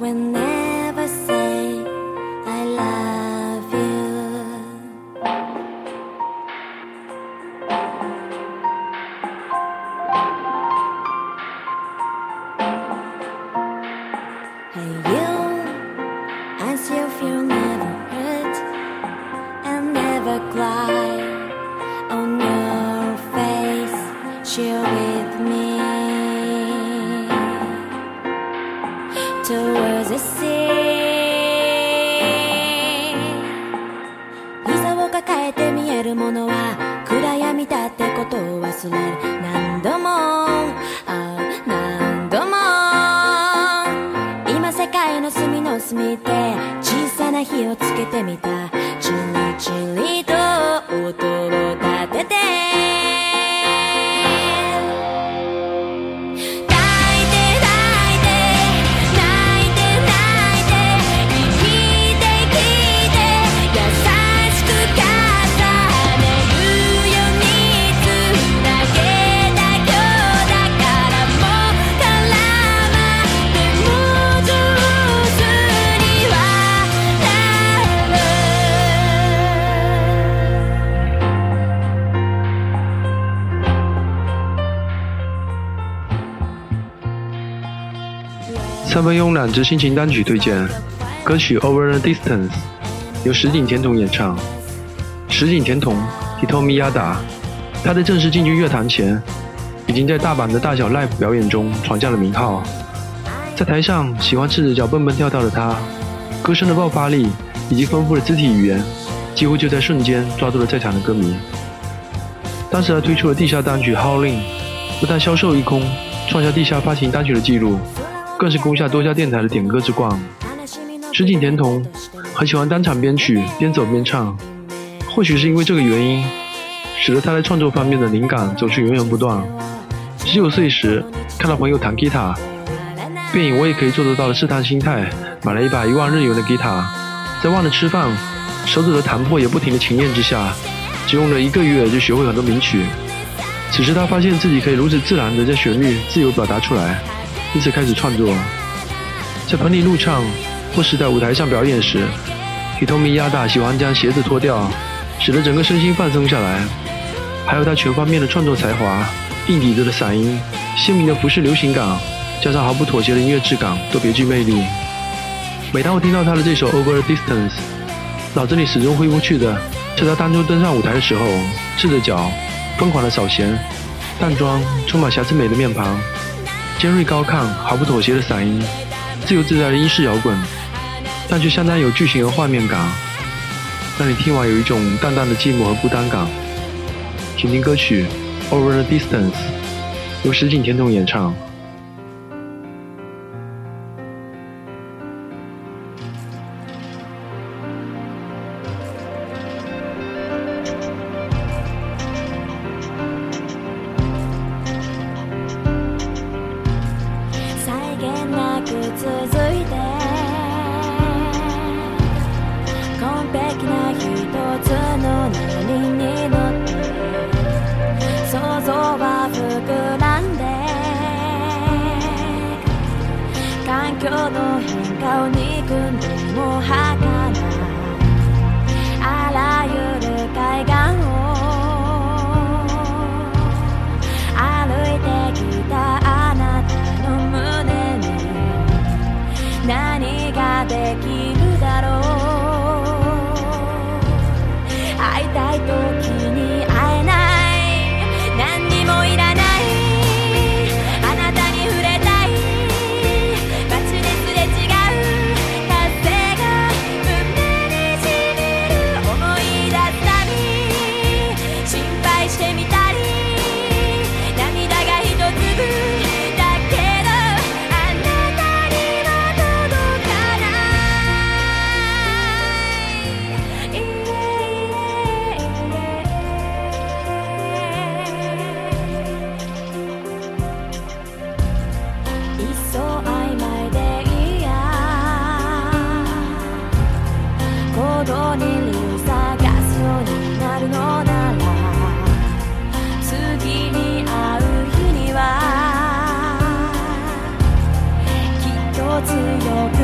will never say I love you. Hey you, I still feel never hurt and never cry on your face. Share with me sea. 膝を抱えて見えるものは暗闇だってことを忘れる何度もああ何度も。今世界の隅の隅で小さな火をつけてみた。チリチリと三分慵懒之心情单曲推荐，歌曲《Over the Distance》由石井田瞳演唱。石井田瞳 （Hitomi Yada），他在正式进军乐坛前，已经在大阪的大小 live 表演中闯下了名号。在台上喜欢赤着脚蹦蹦跳跳的他，歌声的爆发力以及丰富的肢体语言，几乎就在瞬间抓住了在场的歌迷。当时他推出了地下单曲《Howling》，不但销售一空，创下地下发行单曲的记录。更是攻下多家电台的点歌之冠。石井田瞳很喜欢单场编曲，边走边唱。或许是因为这个原因，使得他在创作方面的灵感总是源源不断。十九岁时看到朋友弹吉他，便以我也可以做得到的试探心态，买了一把一万日元的吉他。在忘了吃饭、手指的弹破也不停的情验之下，只用了一个月就学会很多名曲。此时他发现自己可以如此自然的将旋律自由表达出来。因此开始创作，在棚里录唱或是在舞台上表演时，Hitomi Yada 喜欢将鞋子脱掉，使得整个身心放松下来。还有他全方面的创作才华、硬底子的嗓音、鲜明的服饰流行感，加上毫不妥协的音乐质感，都别具魅力。每当我听到他的这首《Over the Distance》，脑子里始终挥不去的是他当初登上舞台的时候，赤着脚，疯狂的扫弦，淡妆，充满瑕疵美的面庞。尖锐高亢、毫不妥协的嗓音，自由自在的英式摇滚，但却相当有剧情和画面感，让你听完有一种淡淡的寂寞和孤单感。请听歌曲《Over the Distance》，由石井田瞳演唱。璧な一つの波に乗って想像は膨らんで環境の変化を憎んでも儚いあらゆる海岸を歩いてきたあなたの胸に何ができる自由。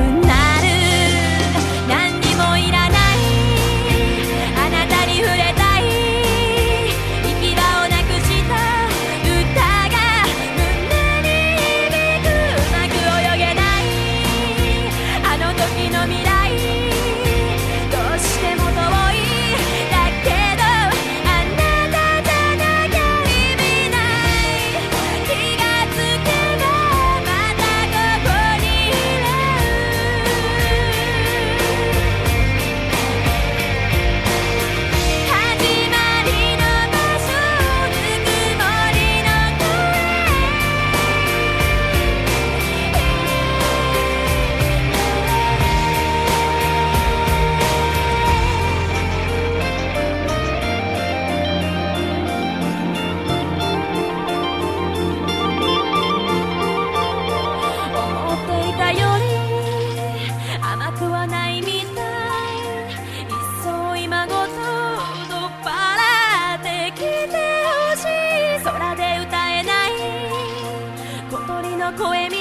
の声